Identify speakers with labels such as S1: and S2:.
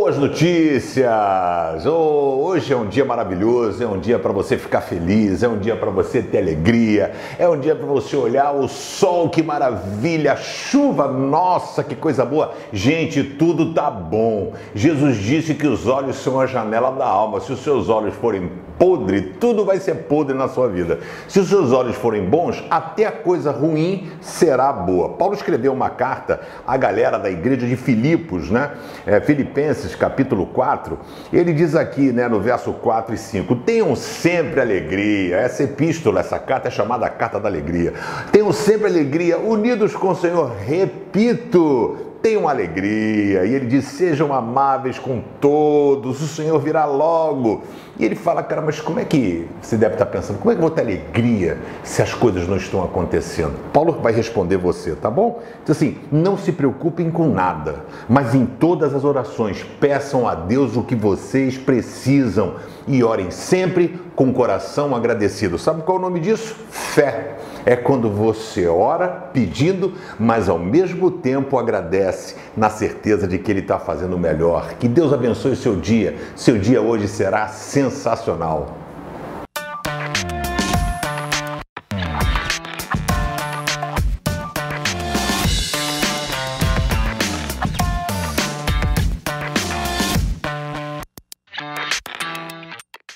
S1: Boas notícias! Oh, hoje é um dia maravilhoso, é um dia para você ficar feliz, é um dia para você ter alegria, é um dia para você olhar o sol, que maravilha, a chuva, nossa, que coisa boa. Gente, tudo tá bom. Jesus disse que os olhos são a janela da alma. Se os seus olhos forem podres, tudo vai ser podre na sua vida. Se os seus olhos forem bons, até a coisa ruim será boa. Paulo escreveu uma carta à galera da igreja de Filipos, né? É, Filipenses capítulo 4, ele diz aqui, né, no verso 4 e 5: Tenham sempre alegria. Essa epístola, essa carta é chamada carta da alegria. Tenham sempre alegria, unidos com o Senhor. Repito, tenham alegria. E ele diz: sejam amáveis com todos, o Senhor virá logo. E ele fala, cara, mas como é que você deve estar pensando? Como é que eu vou ter alegria se as coisas não estão acontecendo? Paulo vai responder você, tá bom? Então, assim, não se preocupem com nada, mas em todas as orações peçam a Deus o que vocês precisam e orem sempre com o coração agradecido. Sabe qual é o nome disso? Fé. É quando você ora pedindo, mas ao mesmo tempo agradece na certeza de que Ele está fazendo o melhor. Que Deus abençoe o seu dia. Seu dia hoje será sensacional.